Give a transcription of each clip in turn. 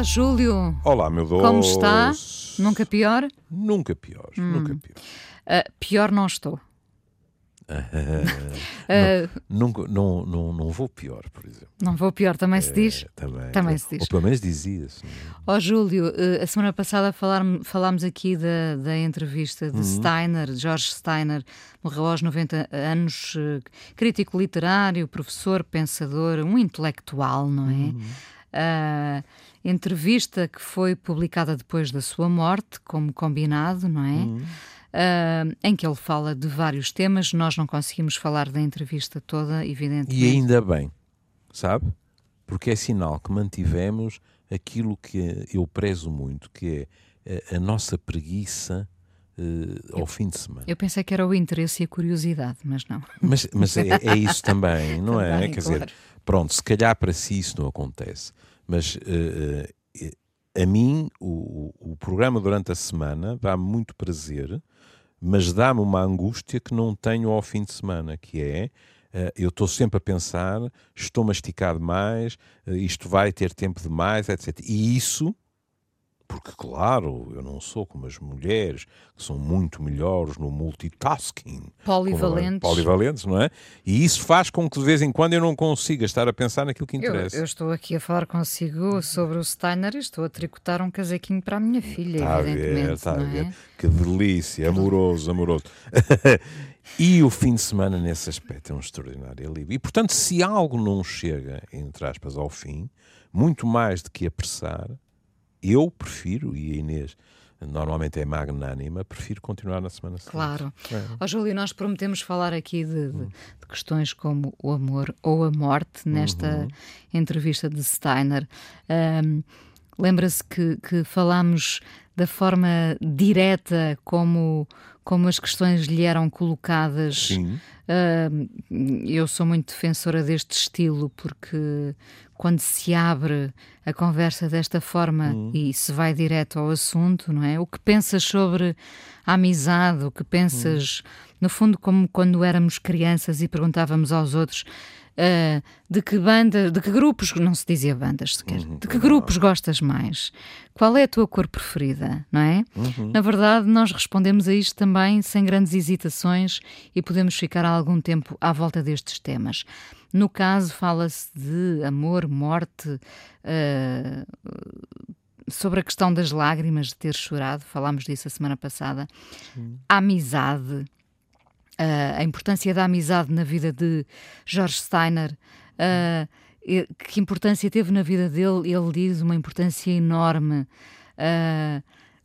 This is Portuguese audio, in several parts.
Olá, Júlio. Olá, meu doce. Como está? Nunca pior? Nunca pior, Hum. nunca pior. Uh, pior não estou. Não, nunca, não, não, não vou pior, por exemplo. Não vou pior, também se diz. É, também, Também se diz. Ou pelo menos dizia-se. não é? Ó Júlio, uh, a semana passada falar, falámos aqui da, da entrevista de Uhum. Steiner, George Steiner, morreu aos 90 anos, uh, crítico literário, professor, pensador, um intelectual, não é? Uhum. Uh, entrevista que foi publicada depois da sua morte, como combinado, não é? Uhum. Uh, em que ele fala de vários temas. Nós não conseguimos falar da entrevista toda, evidentemente. E ainda bem, sabe? Porque é sinal que mantivemos aquilo que eu prezo muito, que é a, a nossa preguiça eh, ao fim de semana. Eu pensei que era o interesse e a curiosidade, mas não. Mas, mas é, é isso também, não é? Também, Quer claro. dizer, pronto, se calhar para si isso não acontece, mas eh, a mim o, o- programa durante a semana dá-me muito prazer, mas dá-me uma angústia que não tenho ao fim de semana, que é eh, eu estou sempre a pensar, esticar demais, eh, isto vai ter tempo demais, etc. E isso, porque claro, eu não sou como as mulheres, que são muito melhores no multitasking. Polivalentes. Polivalentes, não é? E isso faz com que de vez em quando eu não consiga estar a pensar naquilo que Eu, interessa. eu estou aqui a falar consigo sobre o Steiner e estou a tricotar um casaquinho para a minha filha, Está a ver, evidentemente. está a ver. é? Que delícia, amoroso, amoroso. e o fim de semana nesse aspecto é um extraordinário alívio. E portanto, se algo não chega, entre aspas, ao fim, muito mais do que apressar, eu prefiro, e a Inês normalmente é magnânima, prefiro continuar na semana seguinte. Claro. É. Ó Júlio, nós prometemos falar aqui de, de- de questões como o amor ou a morte nesta Uhum. entrevista de Steiner. Ahm, Lembra-se que, que falámos da forma direta como, como as questões lhe eram colocadas. Sim. Ahm, eu sou muito defensora deste estilo porque quando se abre a conversa desta forma e se vai direto ao assunto, não é? O que pensas sobre a amizade, o que pensas, no fundo, como quando éramos crianças e perguntávamos aos outros. Ah, de que banda, de que grupos, não se dizia bandas sequer, de que grupos gostas mais? Qual é a tua cor preferida, não é? Na verdade, nós respondemos a isto também sem grandes hesitações e podemos ficar algum tempo à volta destes temas. No caso, fala-se de amor, morte, ah, sobre a questão das lágrimas, de ter chorado, falámos disso a semana passada, a amizade, a importância da amizade na vida de George Steiner, ah, e- que importância teve na vida dele, ele diz uma importância enorme. Ah,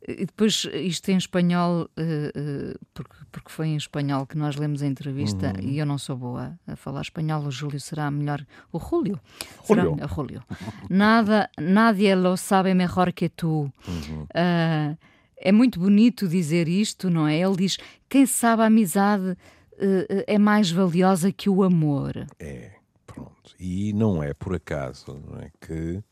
e depois, isto em espanhol, eh, eh, porque, porque foi em espanhol que nós lemos a entrevista e eu não sou boa a falar espanhol, o Júlio será melhor. O Júlio. Será Julio. melhor- Julio. Nada, nadie lo sabe mejor que tu. Ah, é muito bonito dizer isto, não é? Ele diz: quem sabe a amizade eh, eh, é mais valiosa que o amor. É, pronto. E não é por acaso não é, que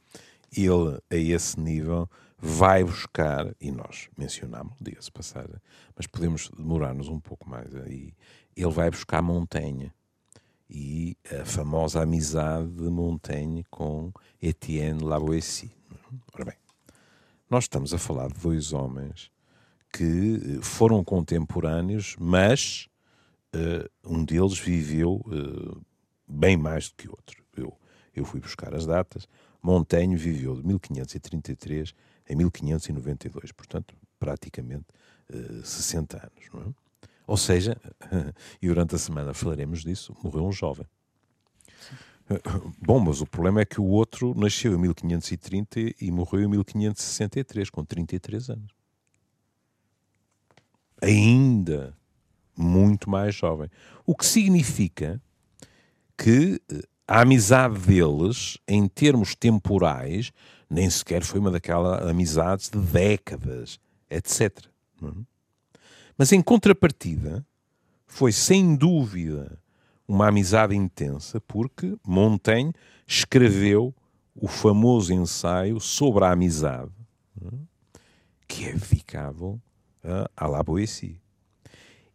ele, a esse nível, vai buscar, e nós mencionámos, diga-se passar, mas podemos demorar-nos um pouco mais aí. Ele vai buscar Montaigne e a famosa amizade de Montaigne com Etienne Lavoisier. Ora bem, nós estamos a falar de dois homens que eh, foram contemporâneos, mas eh, um deles viveu eh, bem mais do que o outro. Eu, eu fui buscar as datas. Montaigne viveu de 1533 a 1592, portanto, praticamente eh, 60 anos. Não é? Ou seja, e durante a semana falaremos disso, morreu um jovem. Eh, Bom, mas o problema é que o outro nasceu em 1530 e morreu em 1563, com 33 anos. Ainda muito mais jovem. O que significa que eh, a amizade deles, em termos temporais, nem sequer foi uma daquelas amizades de décadas, etc. é? Mas em contrapartida, foi sem dúvida uma amizade intensa, porque Montaigne escreveu o famoso ensaio sobre a amizade, é? que é a, à La Boétie.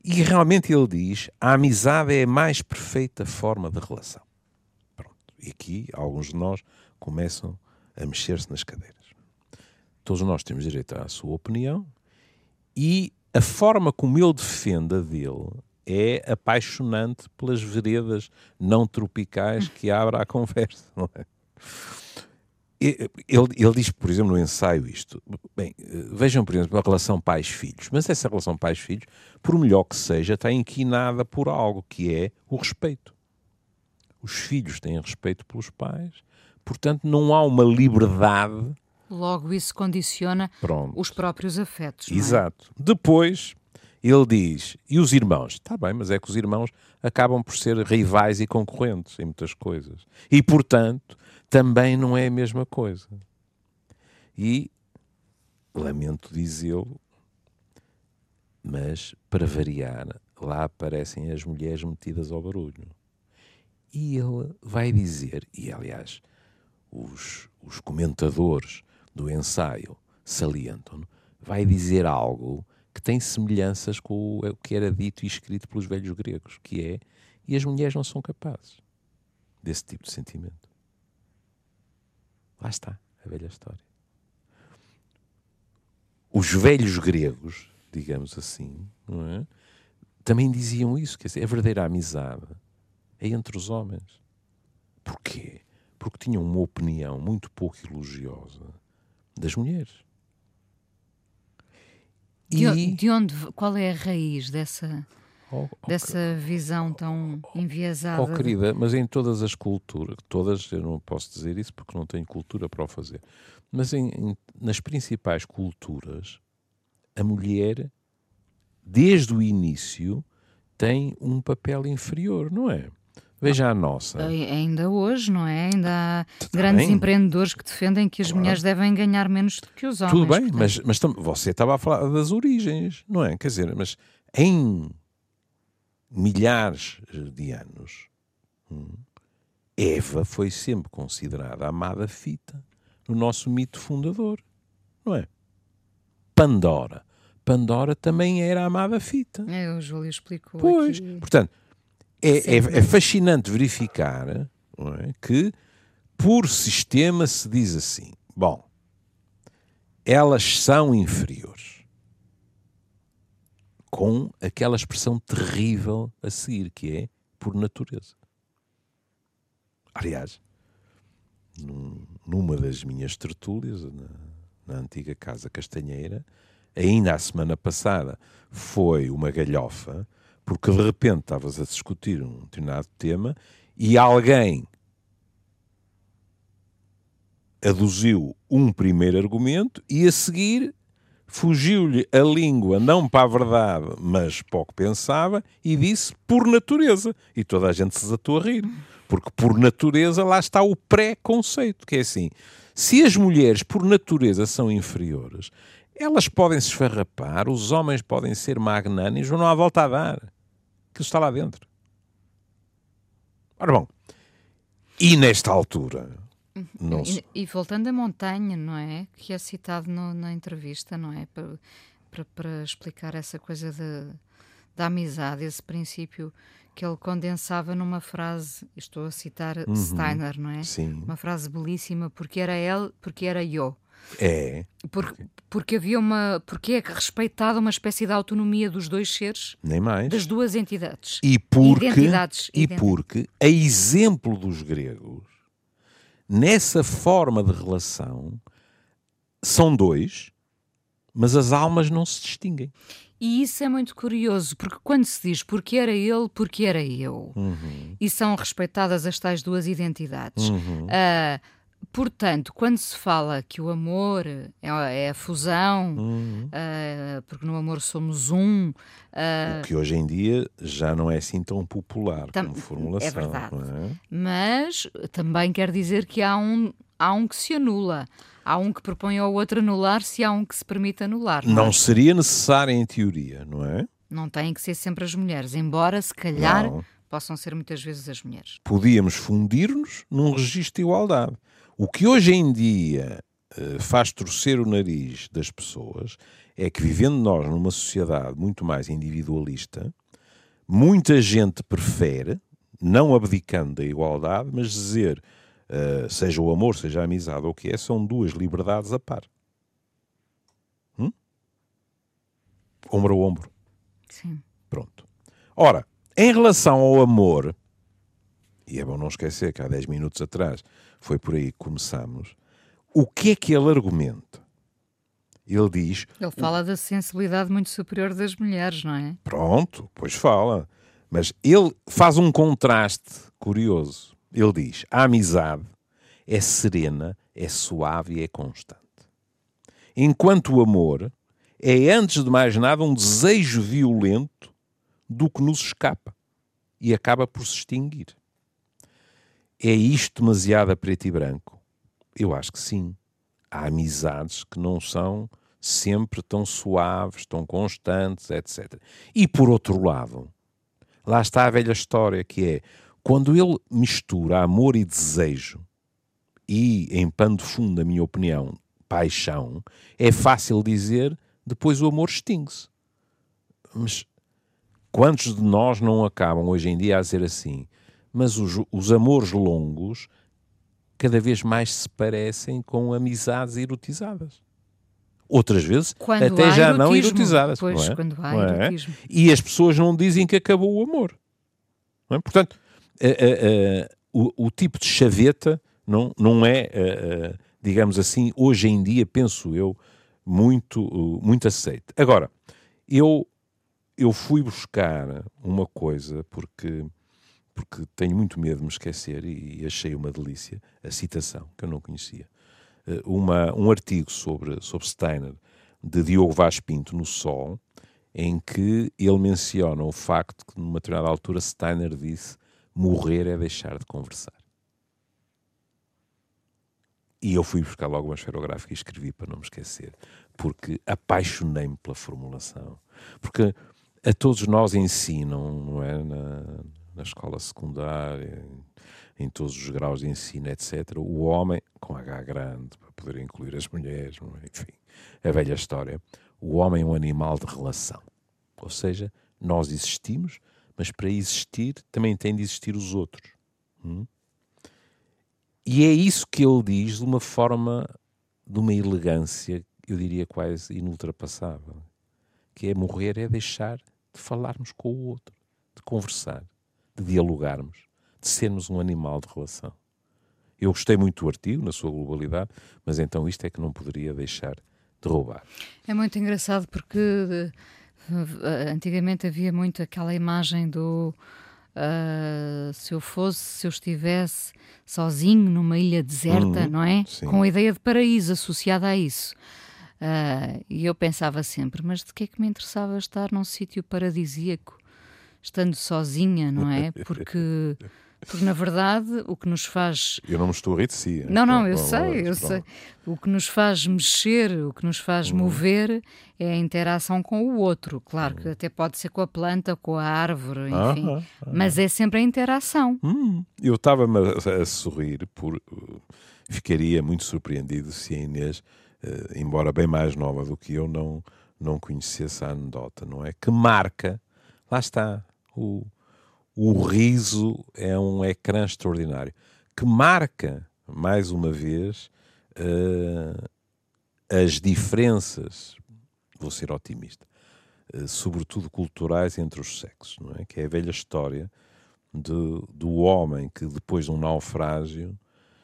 E realmente ele diz: a amizade é a mais perfeita forma de relação. Pronto. E aqui alguns de nós começam a mexer-se nas cadeiras. todos nós temos direito à sua opinião e a forma como ele defende a dele é apaixonante pelas veredas não tropicais que abre à conversa. É? Ele, ele, diz, por exemplo, no ensaio isto. Bem, vejam, por exemplo, a relação pais-filhos. Mas essa relação pais-filhos, por melhor que seja, está inquinada por algo que é o respeito. Os filhos têm respeito pelos pais, portanto, não há uma liberdade. Logo, isso condiciona Pronto. os próprios afetos. É? Exato. Depois, ele diz, e os irmãos? Está bem, mas é que os irmãos acabam por ser rivais e concorrentes em muitas coisas. E, portanto, também não é a mesma coisa. E lamento dizê-lo, mas para variar, lá aparecem as mulheres metidas ao barulho. E ele vai dizer, e aliás, os, os comentadores do ensaio salientam, vai dizer algo que tem semelhanças com o que era dito e escrito pelos velhos gregos, que é, e as mulheres não são capazes desse tipo de sentimento. Lá está a velha história. Os velhos gregos, digamos assim, é? também diziam isso, quer dizer, a verdadeira amizade é entre os homens. Porquê? Porque tinham uma opinião muito pouco elogiosa das mulheres. De, e... de onde, qual é a raiz dessa, Oh, oh, dessa visão tão enviesada. Oh, querida, mas em todas as culturas, todas, eu não posso dizer isso porque não tenho cultura para o fazer, mas em, em, nas principais culturas, a mulher, desde o início, tem um papel inferior, não é? Veja a nossa. Ainda hoje, não é? Ainda há Também. grandes empreendedores que defendem que as claro. mulheres devem ganhar menos do que os homens. Tudo bem, mas, mas você estava a falar das origens, não é? Quer dizer, mas em milhares de anos, hum, Eva foi sempre considerada a amada fita no nosso mito fundador, não é? Pandora. Pandora também era a amada fita. É, o Júlio explicou. Pois, aqui. portanto, é, é, é, fascinante verificar é, que por sistema se diz assim: bom, elas são inferiores com aquela expressão terrível a seguir, que é por natureza. Aliás, num, numa das minhas tertúlias, na, na antiga Casa Castanheira, ainda a semana passada, foi uma galhofa, porque de repente estavas a discutir um determinado tema e alguém aduziu um primeiro argumento e a seguir fugiu-lhe a língua não para a verdade, mas para o que pensava, e disse por natureza. E toda a gente se desatou a rir. Porque por natureza lá está o pré-conceito, que é assim, se as mulheres por natureza são inferiores, elas podem se esfarrapar, os homens podem ser magnânimes, mas não há volta a dar. Que está lá dentro. Ora bom, e nesta altura, não e, e, voltando à montanha, não é? Que é citado no, na entrevista, não é? Para, para, para explicar essa coisa de, da amizade, esse princípio que ele condensava numa frase, estou a citar uhum, Steiner, não é? Sim. Uma frase belíssima, porque era ele, porque era eu. É. Porque, porque havia uma. Porque é respeitada uma espécie de autonomia dos dois seres. Nem mais. Das duas entidades. E porque. Identidades. E porque, a exemplo dos gregos, nessa forma de relação, são dois, mas as almas não se distinguem. E isso é muito curioso, porque quando se diz porque era ele, porque era eu, uhum. e são respeitadas as tais duas identidades, uhum. uh, Portanto, quando se fala que o amor é, é a fusão, uhum. uh, porque no amor somos um. Uh, o que hoje em dia já não é assim tão popular como formulação. É verdade. É? Mas também quer dizer que há um, há um que se anula. Há um que propõe ao outro anular se há um que se permite anular. Não, não é? seria necessário em teoria, não é? Não têm que ser sempre as mulheres, embora se calhar não. possam ser muitas vezes as mulheres. Podíamos fundir-nos num registro de igualdade o que hoje em dia uh, faz torcer o nariz das pessoas é que, vivendo nós numa sociedade muito mais individualista, muita gente prefere, não abdicando da igualdade, mas dizer, uh, seja o amor, seja a amizade ou o que é, são duas liberdades a par. ombro a ombro. Sim. Pronto. Ora, em relação ao amor, e é bom não esquecer que há 10 minutos atrás foi por aí que começámos, o que é que ele argumenta? Ele diz. Ele fala da sensibilidade muito superior das mulheres, não é? Pronto, pois fala. Mas ele faz um contraste curioso. Ele diz: a amizade é serena, é suave e é constante. Enquanto o amor é, antes de mais nada, um desejo violento do que nos escapa e acaba por se extinguir. É isto demasiado a preto e branco? Eu acho que sim. Há amizades que não são sempre tão suaves, tão constantes, etc. E por outro lado, lá está a velha história que é quando ele mistura amor e desejo e, em pano de fundo, na minha opinião, paixão, é fácil dizer depois o amor extingue-se. Mas quantos de nós não acabam hoje em dia a dizer assim? Mas os, os amores longos cada vez mais se parecem com amizades erotizadas. Outras vezes Quando até já não erotismo. erotizadas. Pois, não é? quando há Não é? erotismo. E as pessoas não dizem que acabou o amor. Não é? Portanto, eh, eh, eh, o, o tipo de chaveta não, não é, digamos assim, hoje em dia, penso eu, muito, muito aceite. Agora, eu, eu fui buscar uma coisa porque, porque tenho muito medo de me esquecer e, achei uma delícia, a citação, que eu não conhecia. Eh, Uma, um artigo sobre, sobre Steiner, de Diogo Vaz Pinto, no Sol, em que ele menciona o facto que, numa determinada altura, Steiner disse morrer é deixar de conversar. E eu fui buscar logo uma esferográfica e escrevi para não me esquecer, porque apaixonei-me pela formulação. Porque a todos nós ensinam, não é? Na, na escola secundária, em, todos os graus de ensino, etc. O homem, com H grande, para poder incluir as mulheres, é? enfim, a velha história. O homem é um animal de relação. Ou seja, nós existimos, mas para existir também tem de existir os outros. Hum? E é isso que ele diz de uma forma, de uma elegância, eu diria quase inultrapassável. Que é morrer, é deixar de falarmos com o outro, de conversar, de dialogarmos, de sermos um animal de relação. Eu gostei muito do artigo, na sua globalidade, mas então isto é que não poderia deixar de roubar. É muito engraçado porque eh, antigamente havia muito aquela imagem do ah, se eu fosse, se eu estivesse sozinho numa ilha deserta, Uhum, não é? sim. Com a ideia de paraíso associada a isso. Ah, e eu pensava sempre, mas de que é que me interessava estar num sítio paradisíaco, estando sozinha, não é? Porque, porque na verdade o que nos faz Eu não me estou a rir de si. não, não, eu sei, eu sei. O que nos faz mexer, o que nos faz mover é a interação com o outro. Claro que até pode ser com a planta, com a árvore, enfim. Aham, Mas é sempre a interação. Hum, eu estava-me a, a sorrir por. uh, ficaria muito surpreendido se a Inês, uh, embora bem mais nova do que eu, não, não conhecesse a anedota, não é? Que marca. Lá está. O, o riso é um ecrã extraordinário. Que marca, mais uma vez, uh, as diferenças. Vou ser otimista. uh, sobretudo culturais entre os sexos, não é? Que é a velha história de- do homem que depois de um naufrágio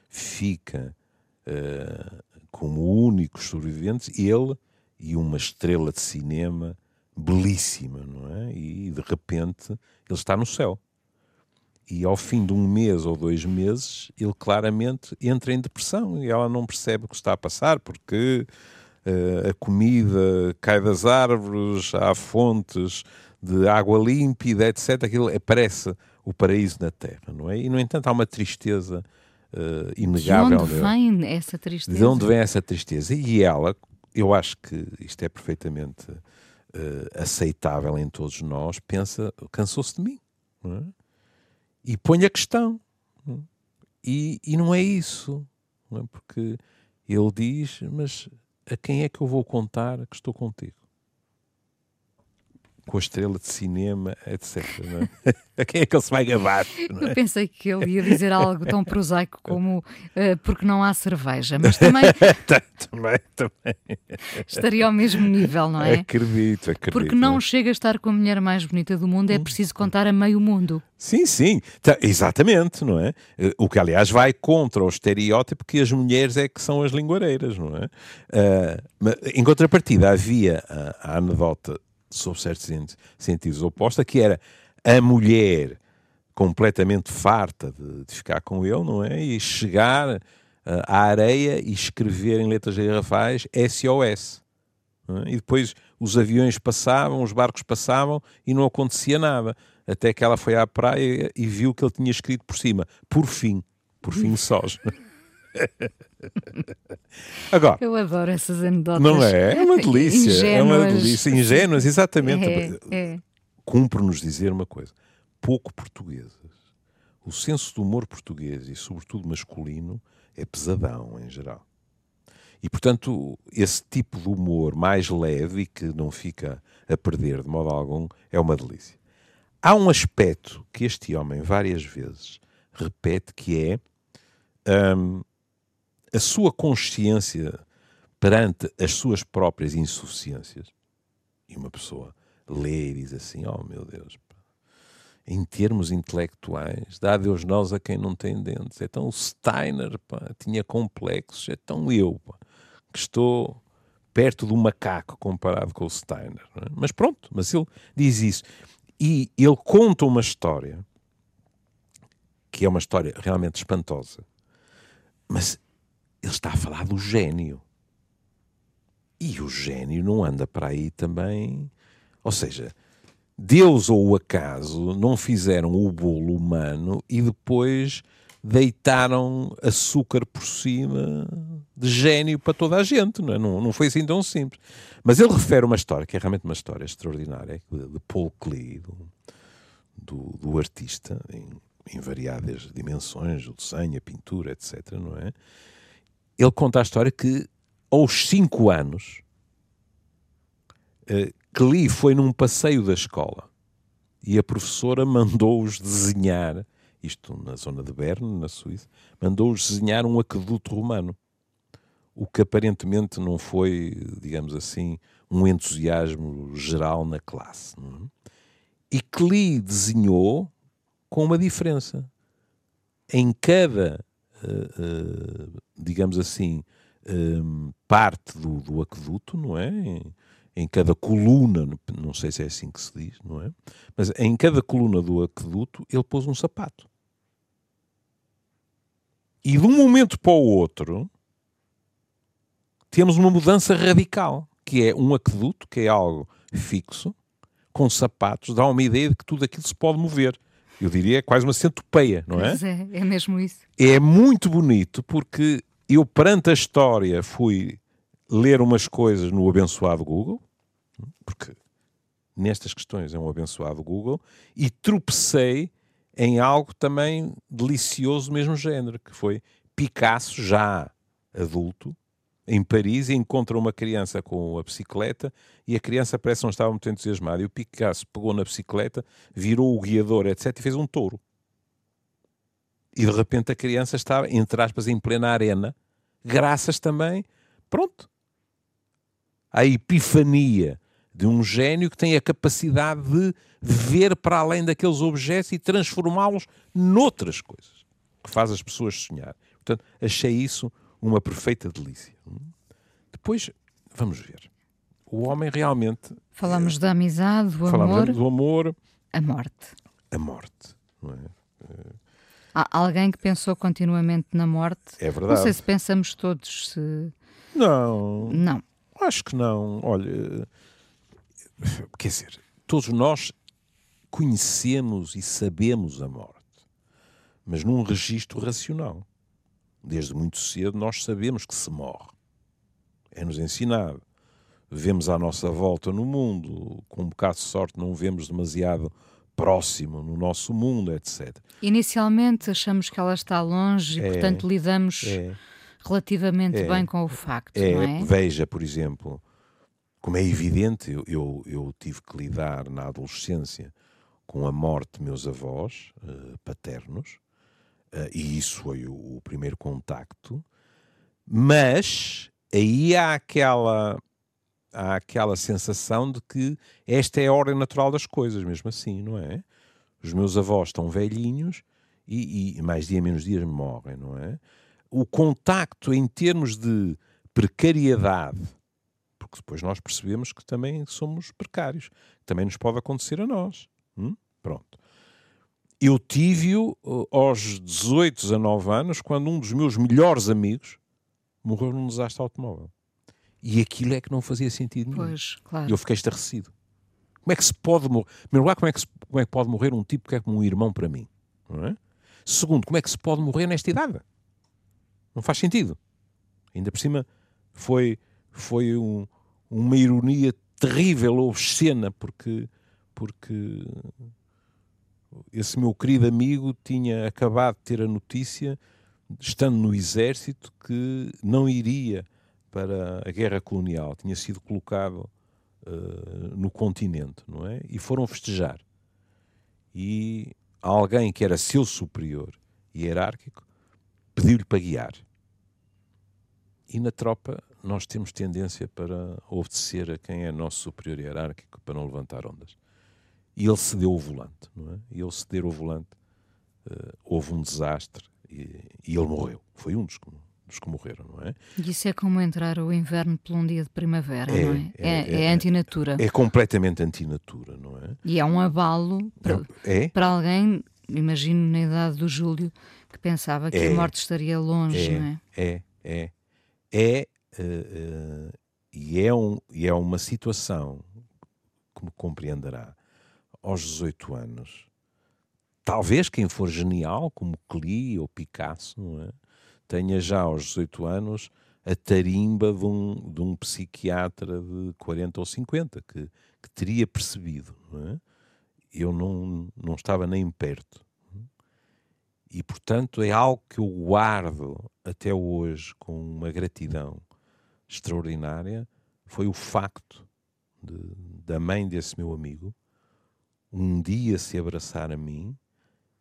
fica eh, como únicos sobreviventes, ele e uma estrela de cinema belíssima, não é? E de repente ele está no céu. E ao fim de um mês ou dois meses, ele claramente entra em depressão e ela não percebe o que está a passar porque eh, a comida cai das árvores, há fontes de água límpida, etc. Aquilo é- parece o paraíso na Terra, não é? E, no entanto, há uma tristeza De inegável. onde nele. vem essa tristeza? De onde vem essa tristeza? E ela, eu acho que isto é perfeitamente eh, aceitável em todos nós, pensa, cansou-se de mim. é? E põe a questão. não é? E, e não é isso. não é? Porque ele diz, mas a quem é que eu vou contar que estou contigo? Com a estrela de cinema, etc. É? A quem é que ele se vai gabar? É? Eu pensei que ele ia dizer algo tão prosaico como uh, porque não há cerveja, mas também, tá, também, também estaria ao mesmo nível, não é? Acredito, acredito. Porque não chega a estar com a mulher mais bonita do mundo, é hum. preciso contar a meio mundo. Sim, sim, tá, exatamente, não é? Eh, o que, aliás, vai contra o estereótipo que as mulheres é que são as linguareiras, não é? Uh, em contrapartida, havia a, a anedota sob certos sentidos oposta, que era a mulher completamente farta de, de, ficar com ele, não é? E chegar uh, à areia e escrever em letras garrafais SOS. É? E depois os aviões passavam, os barcos passavam e não acontecia nada. Até que ela foi à praia e viu que ele tinha escrito por cima, por fim, por fim sós. Agora, eu adoro essas anedotas. Não é? É uma delícia. É uma delícia. Ingênuas, exatamente. É, é. Cumpre-nos dizer uma coisa: pouco portuguesas. O senso do humor português e, sobretudo, masculino é pesadão em geral. E, portanto, esse tipo de humor mais leve e que não fica a perder de modo algum é uma delícia. Há um aspecto que este homem várias vezes repete que é um, a sua consciência perante as suas próprias insuficiências. E uma pessoa lê e diz assim: Oh meu Deus, em termos intelectuais, dá Deus nós a quem não tem dentes. Então o Steiner pá, tinha complexos, então eu, pá, que estou perto do macaco comparado com o Steiner. É? Mas pronto, mas ele diz isso. E ele conta uma história que é uma história realmente espantosa. Mas ele está a falar do gênio. E o gênio não anda para aí também. Ou seja, Deus ou o acaso não fizeram o bolo humano e depois deitaram açúcar por cima de gênio para toda a gente, não, é? não, não foi assim tão simples. Mas ele refere uma história, que é realmente uma história extraordinária, de Paul Klee, do, do, do artista, em, em, variadas dimensões, o desenho, a pintura, etc., não é? Ele conta a história que aos 5 anos uh, Klee foi num passeio da escola e a professora mandou-os desenhar, isto na zona de Berne, na Suíça, mandou-os desenhar um aqueduto romano. O que aparentemente não foi, digamos assim, um entusiasmo geral na classe. Não é? E Klee desenhou com uma diferença. Em cada digamos assim, um, parte do, do aqueduto, não é? Em, em, cada coluna, não sei se é assim que se diz, não é? Mas em cada coluna do aqueduto ele pôs um sapato. E de um momento para o outro temos uma mudança radical, que é um aqueduto, que é algo fixo, com sapatos, dá uma ideia de que tudo aquilo se pode mover eu diria, é quase uma centopeia, não é? Pois é, é mesmo isso. É muito bonito porque eu, perante a história, fui ler umas coisas no abençoado Google, porque nestas questões é um abençoado Google, e tropecei em algo também delicioso do mesmo género, que foi Picasso, já adulto, em Paris, encontra uma criança com a bicicleta e a criança parece que não estava muito entusiasmada. E o Picasso pegou na bicicleta, virou o guiador, etc., e fez um touro. E de repente a criança estava, entre aspas, em plena arena, graças também, pronto, à epifania de um gênio que tem a capacidade de ver para além daqueles objetos e transformá-los noutras coisas, que faz as pessoas sonhar. Portanto, achei isso uma perfeita delícia. Depois, vamos ver. O homem realmente. Falamos da amizade, do amor. do amor. A morte. A morte, não é? Há alguém que pensou continuamente na morte. É verdade. Não sei se pensamos todos. Se... Não. Não. Acho que não. Olha, quer dizer, todos nós conhecemos e sabemos a morte, mas num registro racional desde muito cedo, nós sabemos que se morre. É-nos ensinado. Vemos à nossa volta no mundo, com um bocado de sorte não vemos demasiado próximo no nosso mundo, etc. Inicialmente achamos que ela está longe é, e, portanto, lidamos é, relativamente é, bem com o facto, é, não é? Veja, por exemplo, como é evidente, eu, eu, eu, tive que lidar na adolescência com a morte de meus avós uh, paternos, e isso foi o, o, primeiro contacto, mas aí há aquela, há aquela sensação de que esta é a ordem natural das coisas, mesmo assim, não é? Os meus avós estão velhinhos e, e mais dia menos dias morrem, não é? O contacto em termos de precariedade, porque depois nós percebemos que também somos precários, também nos pode acontecer a nós. Hum? Pronto. Eu tive-o uh, aos 18, 19 anos, quando um dos meus melhores amigos morreu num desastre automóvel. E aquilo é que não fazia sentido nenhum. Pois, claro. E eu fiquei estarrecido. Como é que se pode morrer? Primeiro lugar, como é, que se, como é que pode morrer um tipo que é como um irmão para mim? É? Segundo, como é que se pode morrer nesta idade? Não faz sentido. Ainda por cima, foi, foi um, uma ironia terrível, obscena, porque, porque esse meu querido amigo tinha acabado de ter a notícia, estando no exército, que não iria para a guerra colonial, tinha sido colocado uh, no continente, não é? E foram festejar. E alguém que era seu superior hierárquico pediu-lhe para guiar. E na tropa nós temos tendência para obedecer a quem é nosso superior hierárquico para não levantar ondas. E ele cedeu o volante, não é? E ele ceder o volante, uh, houve um desastre e, e, ele morreu. Foi um dos, dos que morreram, não é? E isso é como entrar o inverno por um dia de primavera, é, não é? É, é, é, é antinatura. É completamente antinatura, não é? E é um abalo para, é? para alguém, imagino na idade do Júlio, que pensava que a é. morte estaria longe, é, não é? É, é. É, uh, uh, e, é um, e é uma situação, como compreenderá, aos 18 anos, talvez quem for genial, como Klee ou Picasso, é? tenha já aos 18 anos a tarimba de um, de um psiquiatra de 40 ou 50 que, que teria percebido. Não é? Eu não, não estava nem perto. E, portanto, é algo que eu guardo até hoje com uma gratidão extraordinária. Foi o facto de, da mãe desse meu amigo um dia se abraçar a mim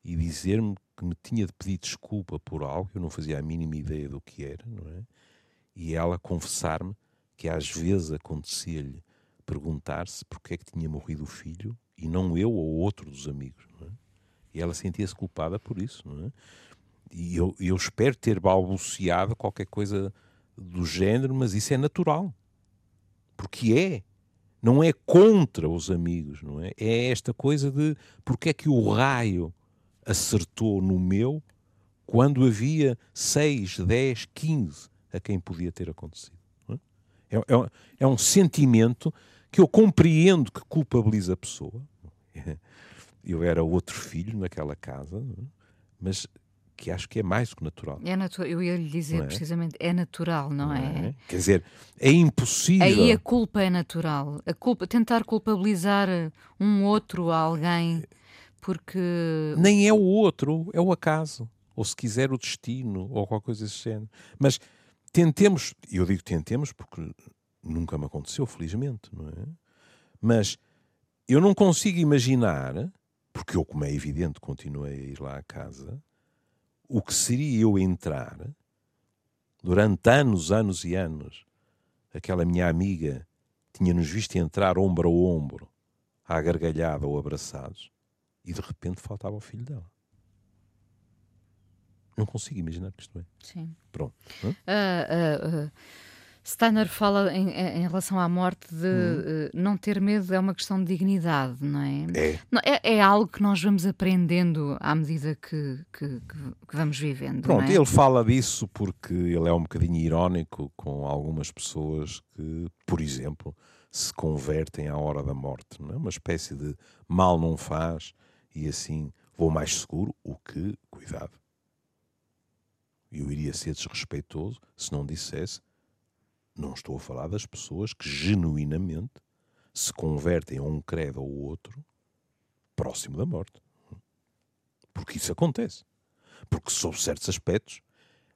e dizer-me que me tinha de pedir desculpa por algo eu não fazia a mínima ideia do que era, não é? E ela confessar-me que às vezes acontecia-lhe perguntar-se porque é que tinha morrido o filho e não eu ou outro dos amigos, não é? E ela sentia-se culpada por isso, não é? E eu, eu espero ter balbuciado qualquer coisa do género, mas isso é natural. Porque é. Não é contra os amigos, não é? É esta coisa de porque é que o raio acertou no meu quando havia 6, 10, 15 a quem podia ter acontecido. É? É, é, é um sentimento que eu compreendo que culpabiliza a pessoa, eu era outro filho naquela casa, é? mas que acho que é mais do que natural. É natural, eu ia lhe dizer é? precisamente, é natural, não, não é? é? Quer dizer, é impossível. Aí a culpa é natural. A culpa, tentar culpabilizar um outro, alguém, porque. Nem é o outro, é o acaso. Ou se quiser o destino, ou qualquer coisa desse género. Mas tentemos, e eu digo tentemos porque nunca me aconteceu, felizmente, não é? Mas eu não consigo imaginar porque eu, como é evidente, continuei a ir lá à casa, o que seria eu entrar durante anos, anos e anos. Aquela minha amiga tinha-nos visto entrar ombro a ombro, à gargalhada ou abraçados, e de repente faltava o filho dela. Não consigo imaginar que isto é. Sim. Pronto. Uh, uh, uh. Steiner fala em, em, relação à morte de hum. uh, não ter medo é uma questão de dignidade, não é? É. Não, é, é, algo que nós vamos aprendendo à medida que, que, que vamos vivendo. Pronto, é? ele fala disso porque ele é um bocadinho irónico com algumas pessoas que, por exemplo, se convertem à hora da morte, não é? Uma espécie de mal não faz e assim vou mais seguro, o que, cuidado, eu iria ser desrespeitoso se não dissesse não estou a falar das pessoas que genuinamente se convertem a um credo ou outro próximo da morte. Porque isso acontece. Porque, sob certos aspectos,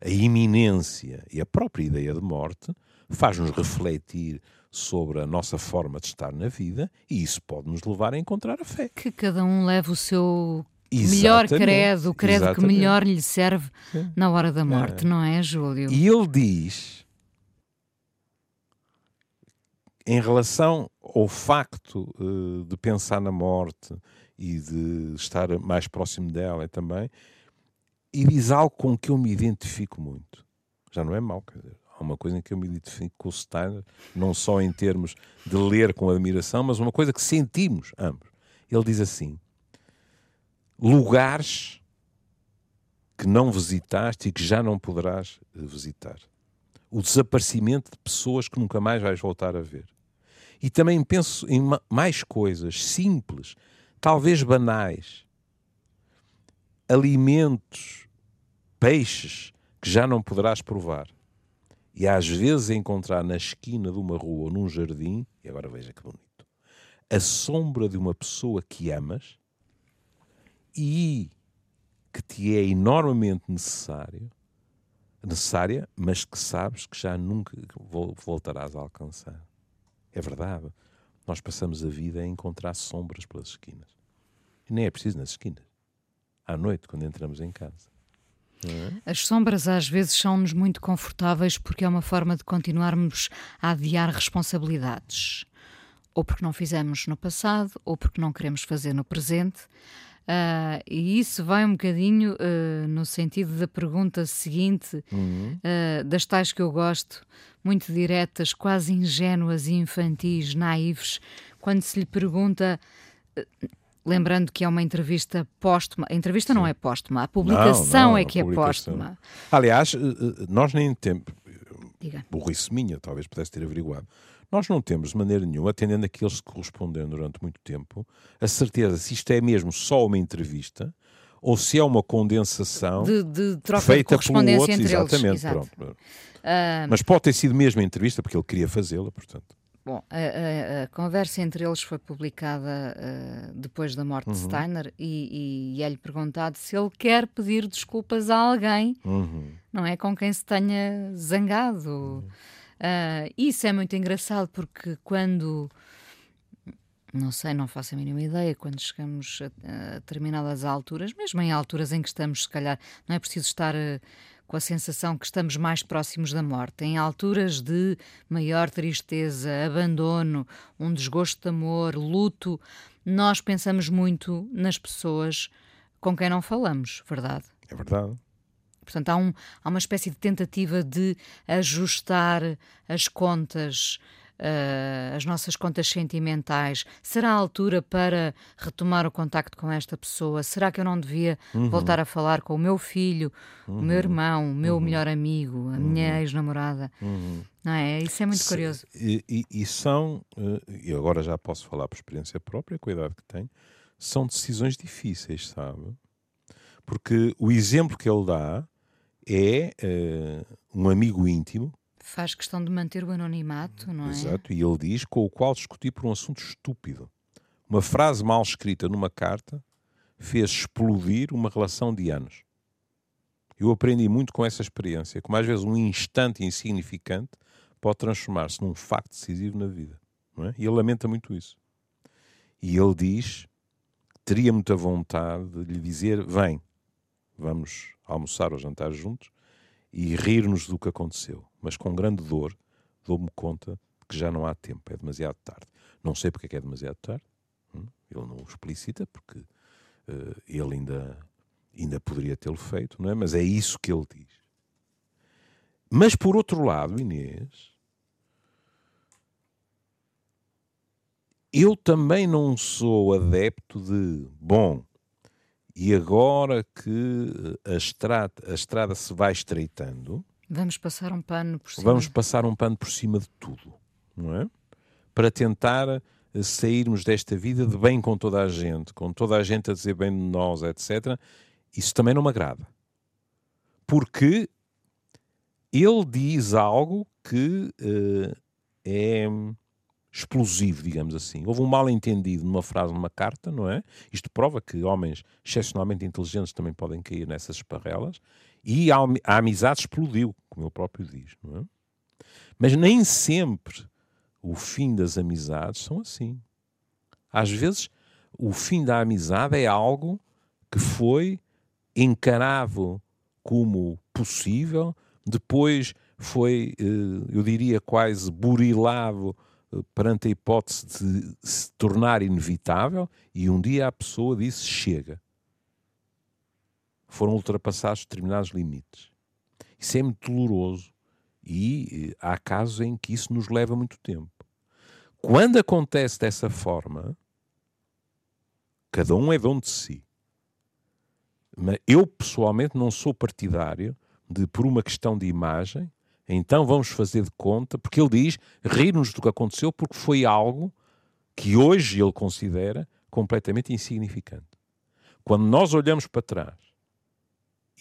a iminência e a própria ideia de morte faz-nos refletir sobre a nossa forma de estar na vida e isso pode nos levar a encontrar a fé. Que cada um leve o seu Exatamente. melhor credo, o credo Exatamente. que melhor lhe serve na hora da morte, é. não é, Júlio? E ele diz, em relação ao facto uh, de pensar na morte e de estar mais próximo dela também, e diz algo com que eu me identifico muito. Já não é mau, quer dizer, há uma coisa em que eu me identifico com o Steiner, não só em termos de ler com admiração, mas uma coisa que sentimos ambos. Ele diz assim: lugares que não visitaste e que já não poderás visitar. O desaparecimento de pessoas que nunca mais vais voltar a ver. E também penso em mais coisas simples, talvez banais. Alimentos, peixes que já não poderás provar. E às vezes encontrar na esquina de uma rua ou num jardim, e agora veja que bonito, a sombra de uma pessoa que amas e que te é enormemente necessário, necessária, mas que sabes que já nunca voltarás a alcançar. É verdade. Nós passamos a vida a encontrar sombras pelas esquinas. E nem é preciso nas esquinas. À noite, quando entramos em casa. É? As sombras às vezes são-nos muito confortáveis porque é uma forma de continuarmos a adiar responsabilidades. Ou porque não fizemos no passado, ou porque não queremos fazer no presente. Uh, e isso vai um bocadinho uh, no sentido da pergunta seguinte, uhum. uh, das tais que eu gosto, muito diretas, quase ingênuas e infantis, naives, quando se lhe pergunta. Lembrando que é uma entrevista póstuma. A entrevista Sim. não é póstuma, a publicação não, não, é que é póstuma. Aliás, nós nem temos. Burrice minha, talvez pudesse ter averiguado. Nós não temos, de maneira nenhuma, atendendo aqueles que corresponderam durante muito tempo, a certeza se isto é mesmo só uma entrevista ou se é uma condensação de, de troca feita de correspondência pelo outro, entre exatamente, eles. Exatamente, pronto. Uh... Mas pode ter sido mesmo a entrevista, porque ele queria fazê-la, portanto. Bom, a, a, a, conversa entre eles foi publicada uh, depois da morte uhum. de Steiner e, e, é-lhe perguntado se ele quer pedir desculpas a alguém, uhum. não é? Com quem se tenha zangado. Uhum. Uh, isso é muito engraçado porque quando. Não sei, não faço a mínima ideia. Quando chegamos a, a determinadas alturas, mesmo em alturas em que estamos, se calhar, não é preciso estar uh, com a sensação que estamos mais próximos da morte. Em alturas de maior tristeza, abandono, um desgosto de amor, luto, nós pensamos muito nas pessoas com quem não falamos, verdade? É verdade. Portanto, há, um, há uma espécie de tentativa de ajustar as contas, uh, as nossas contas sentimentais. Será a altura para retomar o contacto com esta pessoa? Será que eu não devia uhum. voltar a falar com o meu filho, uhum. o meu uhum. irmão, o meu uhum. melhor amigo, a minha uhum. ex-namorada? Uhum. Não é? Isso é muito Se, curioso. E, e, e são, uh, e agora já posso falar por experiência própria, com a idade que tenho, são decisões difíceis, sabe? Porque o exemplo que ele dá é uh, um amigo íntimo. Faz questão de manter o anonimato, não é? Exato, e ele diz com o qual discuti por um assunto estúpido. Uma frase mal escrita numa carta fez explodir uma relação de anos. Eu aprendi muito com essa experiência, como às vezes um instante insignificante pode transformar-se num facto decisivo na vida. É? E ele lamenta muito isso. E ele diz que teria muita vontade de lhe dizer: vem, vamos almoçar ou jantar juntos e rir-nos do que aconteceu. Mas com grande dor dou-me conta de que já não há tempo, é demasiado tarde. Não sei porque é que é demasiado tarde, hum? ele não o explicita, porque uh, ele ainda, ainda poderia tê-lo feito, não é? mas é isso que ele diz. Mas por outro lado, Inês, eu também não sou adepto de, bom, e agora que eh, a estrada, a estrada se vai estreitando. Vamos passar um pano por cima. Vamos passar um pano por cima de tudo, não é? Para tentar eh, sairmos desta vida de bem com toda a gente, com toda a gente a dizer bem de nós, etc. Isso também não me agrada. Porque ele diz algo que uh, é explosivo, digamos assim. Houve um mal-entendido numa frase, numa carta, não é? Isto prova que homens excepcionalmente inteligentes também podem cair nessas esparrelas. E a, amizade explodiu, como ele próprio diz, não é? Mas nem sempre o fim das amizades são assim. Às vezes, o fim da amizade é algo que foi encarado como possível, depois foi, eh, eu diria, quase burilado perante a hipótese de se tornar inevitável, e um dia a pessoa disse: chega. Foram ultrapassados determinados limites. Isso é muito doloroso e eh, há casos em que isso nos leva muito tempo. Quando acontece dessa forma, cada um é dono de si. Mas eu, pessoalmente, não sou partidário de, por uma questão de imagem, então vamos fazer de conta, porque ele diz, rir-nos do que aconteceu, porque foi algo que hoje ele considera completamente insignificante. Quando nós olhamos para trás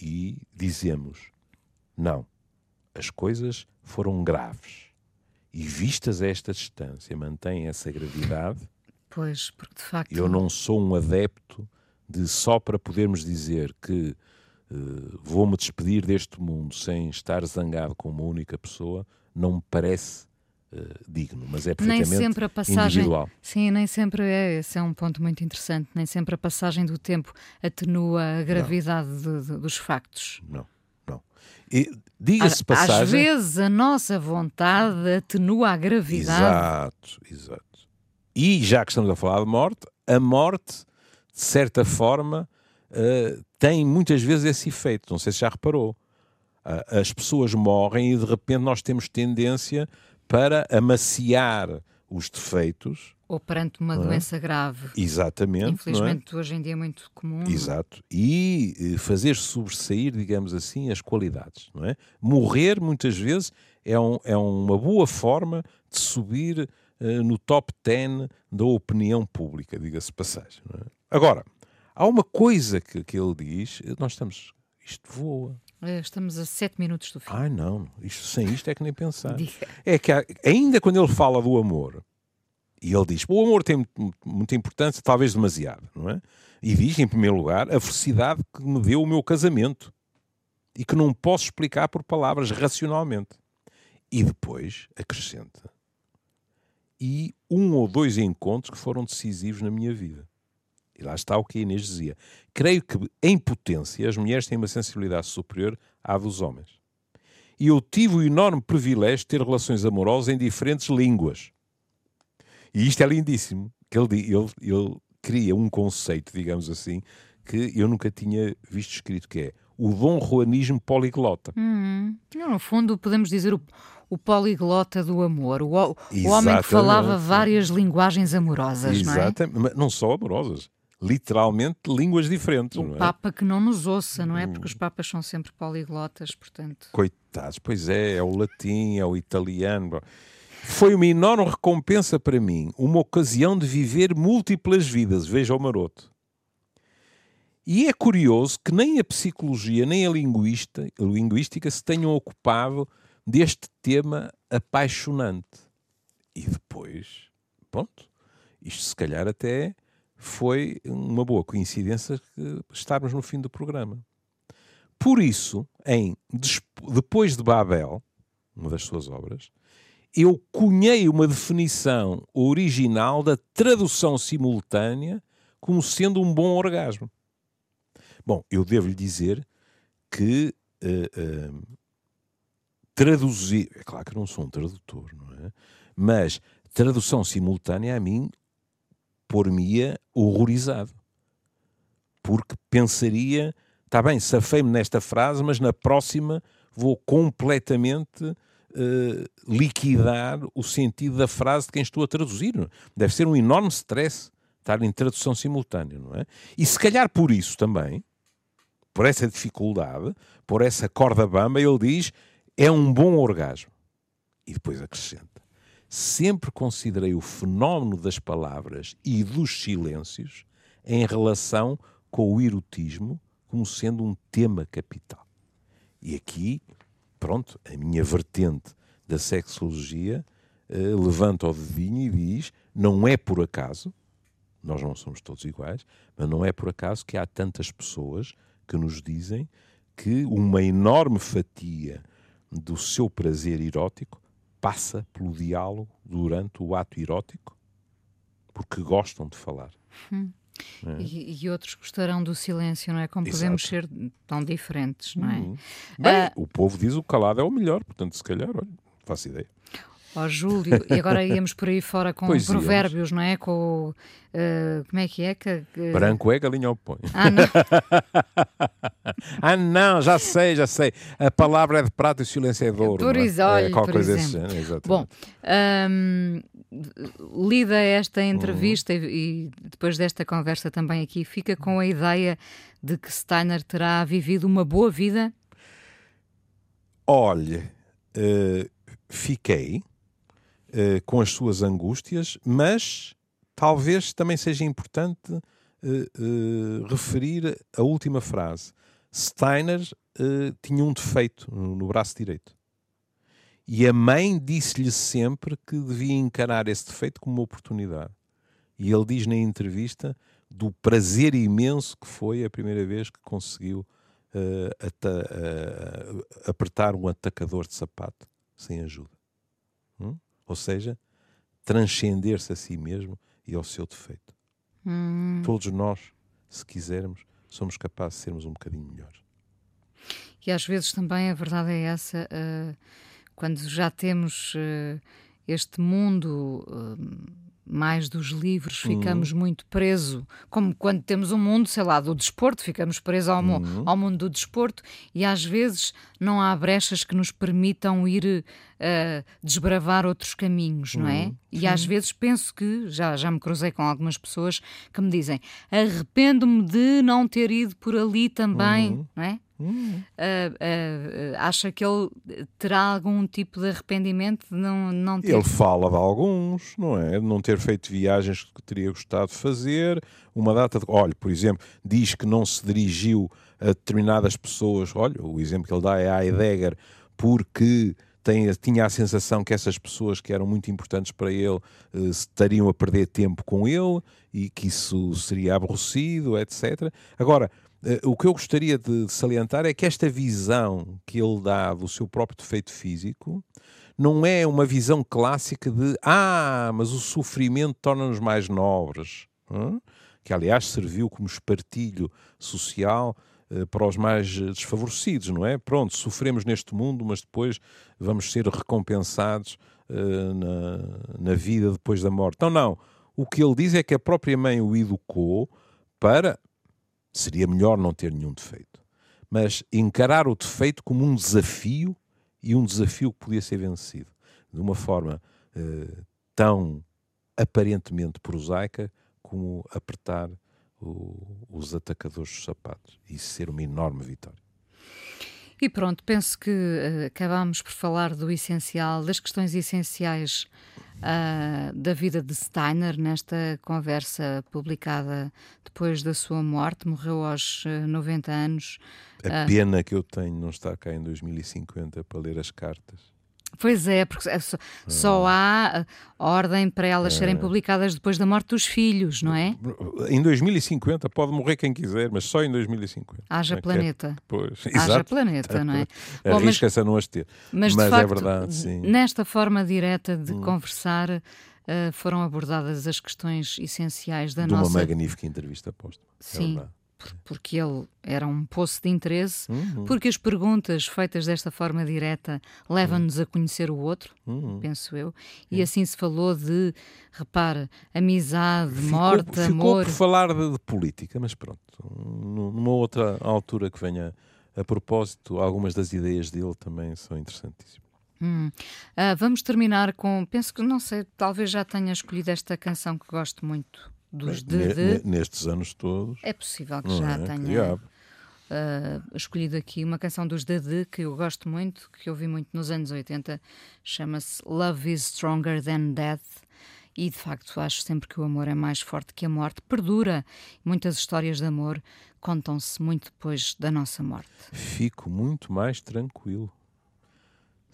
e dizemos, não, as coisas foram graves e vistas a esta distância mantém essa gravidade. Pois, porque de facto. Eu não sou um adepto de só para podermos dizer que uh, vou-me despedir deste mundo sem estar zangado com uma única pessoa, não me parece uh, digno, mas é perfeitamente nem sempre a passagem, individual. Sim, nem sempre é. Esse é um ponto muito interessante. Nem sempre a passagem do tempo atenua a gravidade de, de, dos factos. Não, não. Diga-se passagem. Às vezes a nossa vontade atenua a gravidade. Exato, exato. E já que estamos a falar de morte, a morte de certa forma, uh, tem muitas vezes esse efeito. Não sei se já reparou. Uh, as pessoas morrem e de repente nós temos tendência para amaciar os defeitos. Ou perante uma é? doença grave. Exatamente. Infelizmente, é? hoje em dia é muito comum. Exato. E eh, fazer sobressair, digamos assim, as qualidades. Não é? Morrer, muitas vezes, é, um, é uma boa forma de subir uh, no top 10 da opinião pública, diga-se passagem. É? Agora, há uma coisa que, que ele diz, nós estamos, isto voa. É, estamos a sete minutos do fim. Ai não, isto, sem isto é que nem pensar. É que há, ainda quando ele fala do amor, e ele diz, o amor tem muita importância, talvez demasiado, não é? E diz, em primeiro lugar, a felicidade que me deu o meu casamento e que não posso explicar por palavras racionalmente. E depois acrescenta, e um ou dois encontros que foram decisivos na minha vida. E lá está o que a Inês dizia. Creio que, em potência, as mulheres têm uma sensibilidade superior à dos homens. E eu tive o enorme privilégio de ter relações amorosas em diferentes línguas. E isto é lindíssimo. Que ele, ele, ele cria um conceito, digamos assim, que eu nunca tinha visto escrito, que é o Dom Juanismo poliglota. Hum, no fundo, podemos dizer o, o poliglota do amor, o, o homem que falava várias linguagens amorosas, Exatamente. não é? Mas não só amorosas literalmente línguas diferentes. O é? Papa que não nos ouça, não é? Porque os Papas são sempre poliglotas, portanto. Coitados, pois é, é o latim, é o italiano. Foi uma enorme recompensa para mim, uma ocasião de viver múltiplas vidas, veja o maroto. E é curioso que nem a psicologia nem a linguista, a linguística se tenham ocupado deste tema apaixonante. E depois, pronto, isto se calhar até foi uma boa coincidência estarmos no fim do programa. Por isso, em Depois de Babel, uma das suas obras, eu cunhei uma definição original da tradução simultânea como sendo um bom orgasmo. Bom, eu devo-lhe dizer que uh, uh, traduzir. É claro que não sou um tradutor, não é? Mas tradução simultânea a mim pôr-me-ia horrorizado. Porque pensaria, está bem, safei-me nesta frase, mas na próxima vou completamente uh, liquidar o sentido da frase de quem estou a traduzir. Deve ser um enorme stress estar em tradução simultânea, não é? E se calhar por isso também, por essa dificuldade, por essa corda bamba, ele diz, é um bom orgasmo. E depois acrescenta sempre considerei o fenómeno das palavras e dos silêncios em relação com o erotismo como sendo um tema capital. E aqui, pronto, a minha vertente da sexologia uh, levanta o dedinho e diz: não é por acaso, nós não somos todos iguais, mas não é por acaso que há tantas pessoas que nos dizem que uma enorme fatia do seu prazer erótico passa pelo diálogo durante o ato erótico, porque gostam de falar. Hum. É. E, e, outros gostarão do silêncio, não é? Como Exato. podemos ser tão diferentes, não é? Hum. Bem, uh, o povo diz o calado é o melhor, portanto, se calhar, olha, faço ideia. Ó oh, Júlio, e agora íamos por aí fora com pois provérbios, íamos. não é? Com uh, como é que é? Que, uh... Branco é, galinha ao põe. Ah não. ah, não, já sei, já sei. A palavra é de prata e o silêncio é de ouro. É? é, por coisa. Desse género, Bom, um, lida esta entrevista uhum. e, e depois desta conversa também aqui, fica com a ideia de que Steiner terá vivido uma boa vida? Olhe, uh, fiquei uh, com as suas angústias, mas talvez também seja importante uh, referir a última frase. Steiner tinha um defeito no, no braço direito. E a mãe disse-lhe sempre que devia encarar esse defeito como uma oportunidade. E ele diz na entrevista do prazer imenso que foi a primeira vez que conseguiu uh, uh, apertar um atacador de sapato sem ajuda. Ou seja, transcender-se a si mesmo e ao seu defeito. Hum. Todos nós, se quisermos, somos capazes de sermos um bocadinho melhores. E às vezes também a verdade é essa, uh, quando já temos uh, este mundo. Uh, mais dos livros, ficamos uhum. muito presos, como quando temos um mundo, sei lá, do desporto, ficamos presos ao, uhum. ao mundo do desporto e às vezes não há brechas que nos permitam ir uh, desbravar outros caminhos, não é? Uhum. E Sim. às vezes penso que, já, já me cruzei com algumas pessoas que me dizem arrependo-me de não ter ido por ali também, uhum. não é? Uh, uh, acha que ele terá algum tipo de arrependimento de não, não ter. Ele fala de alguns, não é? De não ter feito viagens que teria gostado de fazer. Uma data de. Olha, por exemplo, diz que não se dirigiu a determinadas pessoas. Olha, o exemplo que ele dá é a Heidegger, porque tem, tinha a sensação que essas pessoas que eram muito importantes para ele uh, estariam a perder tempo com ele e que isso seria aborrecido, etc. Agora o que eu gostaria de salientar é que esta visão que ele dá do seu próprio defeito físico não é uma visão clássica de ah, mas o sofrimento torna-nos mais nobres, hein? que aliás serviu como espartilho social uh, para os mais desfavorecidos, não é? Pronto, sofremos neste mundo, mas depois vamos ser recompensados uh, na, na vida depois da morte. Então, não. O que ele diz é que a própria mãe o educou para Seria melhor não ter nenhum defeito. Mas encarar o defeito como um desafio e um desafio que podia ser vencido de uma forma uh, tão aparentemente prosaica como apertar o, os atacadores dos sapatos. Isso ser uma enorme vitória. E pronto, penso que uh, acabámos por falar do essencial, das questões essenciais uh, da vida de Steiner nesta conversa publicada depois da sua morte. Morreu aos 90 ah, anos. A pena que eu tenho não estar cá em 2050 para ler as cartas. Pois é, porque só, só há ordem para elas serem é. publicadas depois da morte dos filhos, não é? Em 2050 pode morrer quem quiser, mas só em 2050. Haja é, planeta. É, pois, Haja exato. planeta, não é? Arrisca-se a não as ter. Mas, mas é facto, é verdade, sim. Nesta forma direta de hum. conversar, uh, foram abordadas as questões essenciais da de nossa... De uma magnífica entrevista posta. Sim. É porque ele era um poço de interesse, uhum. porque as perguntas feitas desta forma direta levam-nos a conhecer o outro, uhum. penso eu, e assim se falou de, repara, amizade, ficou, morte, ficou amor. por falar de, de, política, mas pronto, numa outra altura que venha a propósito, algumas das ideias dele também são interessantíssimas. Hum. Uh, vamos terminar com. Penso que, não sei, talvez já tenha escolhido esta canção que gosto muito dos de, de... Nestes anos todos. É possível que já é? tenha uh, escolhido aqui uma canção dos de, que eu gosto muito, que ouvi muito nos anos 80, chama-se Love is Stronger Than Death. E de facto acho sempre que o amor é mais forte que a morte, perdura. Muitas histórias de amor contam-se muito depois da nossa morte. Fico muito mais tranquilo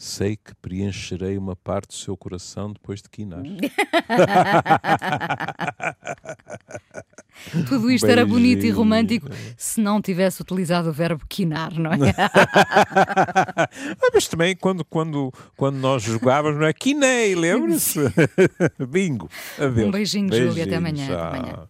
sei que preencherei uma parte do seu coração depois de quinar. Tudo isto era bonito e romântico se não tivesse utilizado o verbo quinar, não é? Ah, mas também quando, quando, quando nós jogávamos, não é? Quinei, lembra-se? Bingo. Adeus. Um beijinho, beijinho Júlia. Até amanhã. Até amanhã.